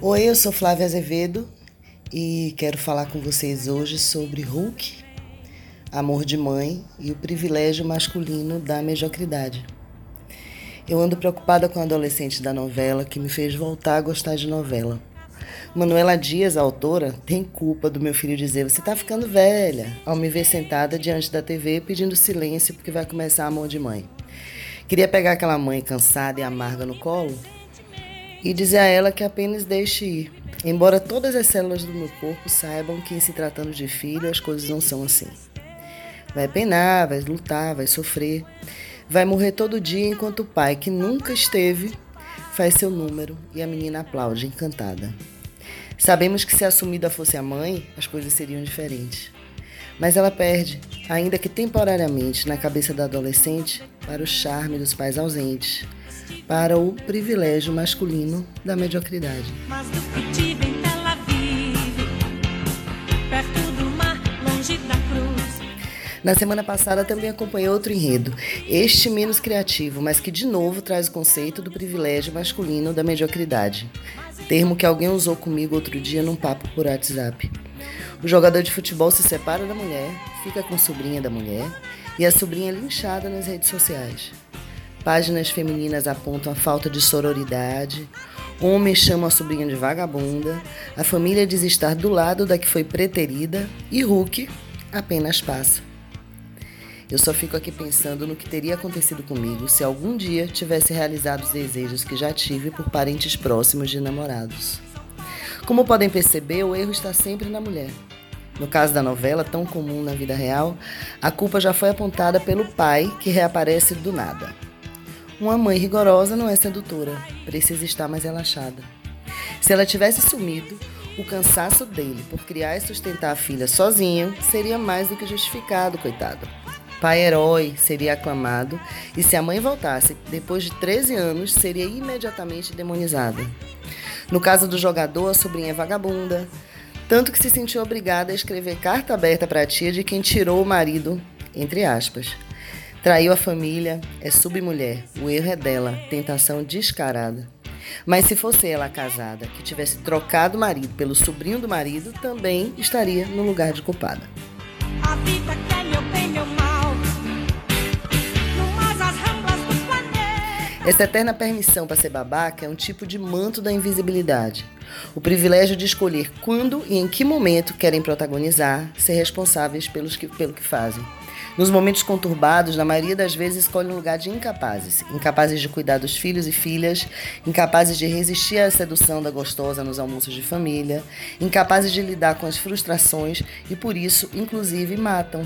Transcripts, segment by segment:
Oi, eu sou Flávia Azevedo e quero falar com vocês hoje sobre Hulk, amor de mãe e o privilégio masculino da mediocridade. Eu ando preocupada com a adolescente da novela que me fez voltar a gostar de novela. Manuela Dias, a autora, tem culpa do meu filho dizer: Você tá ficando velha, ao me ver sentada diante da TV pedindo silêncio porque vai começar amor de mãe. Queria pegar aquela mãe cansada e amarga no colo e dizer a ela que apenas deixe ir. Embora todas as células do meu corpo saibam que, em se tratando de filho, as coisas não são assim. Vai penar, vai lutar, vai sofrer, vai morrer todo dia enquanto o pai, que nunca esteve, faz seu número e a menina aplaude, encantada. Sabemos que se assumida fosse a mãe, as coisas seriam diferentes. Mas ela perde, ainda que temporariamente, na cabeça da adolescente, para o charme dos pais ausentes, para o privilégio masculino da mediocridade. Na semana passada também acompanhei outro enredo, este menos criativo, mas que de novo traz o conceito do privilégio masculino da mediocridade. Termo que alguém usou comigo outro dia num papo por WhatsApp. O jogador de futebol se separa da mulher, fica com a sobrinha da mulher e a sobrinha é linchada nas redes sociais. Páginas femininas apontam a falta de sororidade, homens chamam a sobrinha de vagabunda, a família diz estar do lado da que foi preterida e Hulk apenas passa. Eu só fico aqui pensando no que teria acontecido comigo se algum dia tivesse realizado os desejos que já tive por parentes próximos de namorados. Como podem perceber, o erro está sempre na mulher. No caso da novela, tão comum na vida real, a culpa já foi apontada pelo pai, que reaparece do nada. Uma mãe rigorosa não é sedutora, precisa estar mais relaxada. Se ela tivesse sumido, o cansaço dele por criar e sustentar a filha sozinho seria mais do que justificado, coitado. Pai herói seria aclamado e se a mãe voltasse depois de 13 anos, seria imediatamente demonizada. No caso do jogador, a sobrinha é vagabunda, tanto que se sentiu obrigada a escrever carta aberta para a tia de quem tirou o marido, entre aspas. Traiu a família, é submulher, o erro é dela, tentação descarada. Mas se fosse ela casada, que tivesse trocado o marido pelo sobrinho do marido, também estaria no lugar de culpada. A vida quer meu bem, meu mal. Essa eterna permissão para ser babaca é um tipo de manto da invisibilidade. O privilégio de escolher quando e em que momento querem protagonizar, ser responsáveis pelos que, pelo que fazem. Nos momentos conturbados, na maioria das vezes, escolhem um lugar de incapazes. Incapazes de cuidar dos filhos e filhas, incapazes de resistir à sedução da gostosa nos almoços de família, incapazes de lidar com as frustrações e, por isso, inclusive, matam.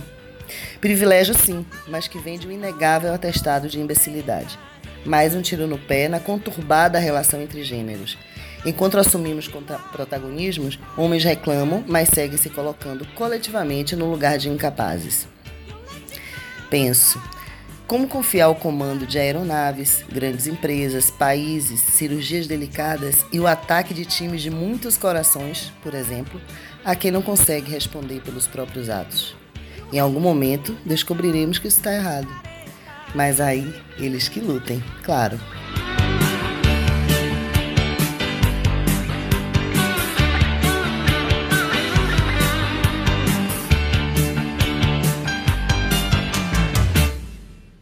Privilégio, sim, mas que vem de um inegável atestado de imbecilidade. Mais um tiro no pé na conturbada relação entre gêneros. Enquanto assumimos protagonismos, homens reclamam, mas seguem se colocando coletivamente no lugar de incapazes. Penso, como confiar o comando de aeronaves, grandes empresas, países, cirurgias delicadas e o ataque de times de muitos corações, por exemplo, a quem não consegue responder pelos próprios atos? Em algum momento descobriremos que isso está errado. Mas aí, eles que lutem, claro.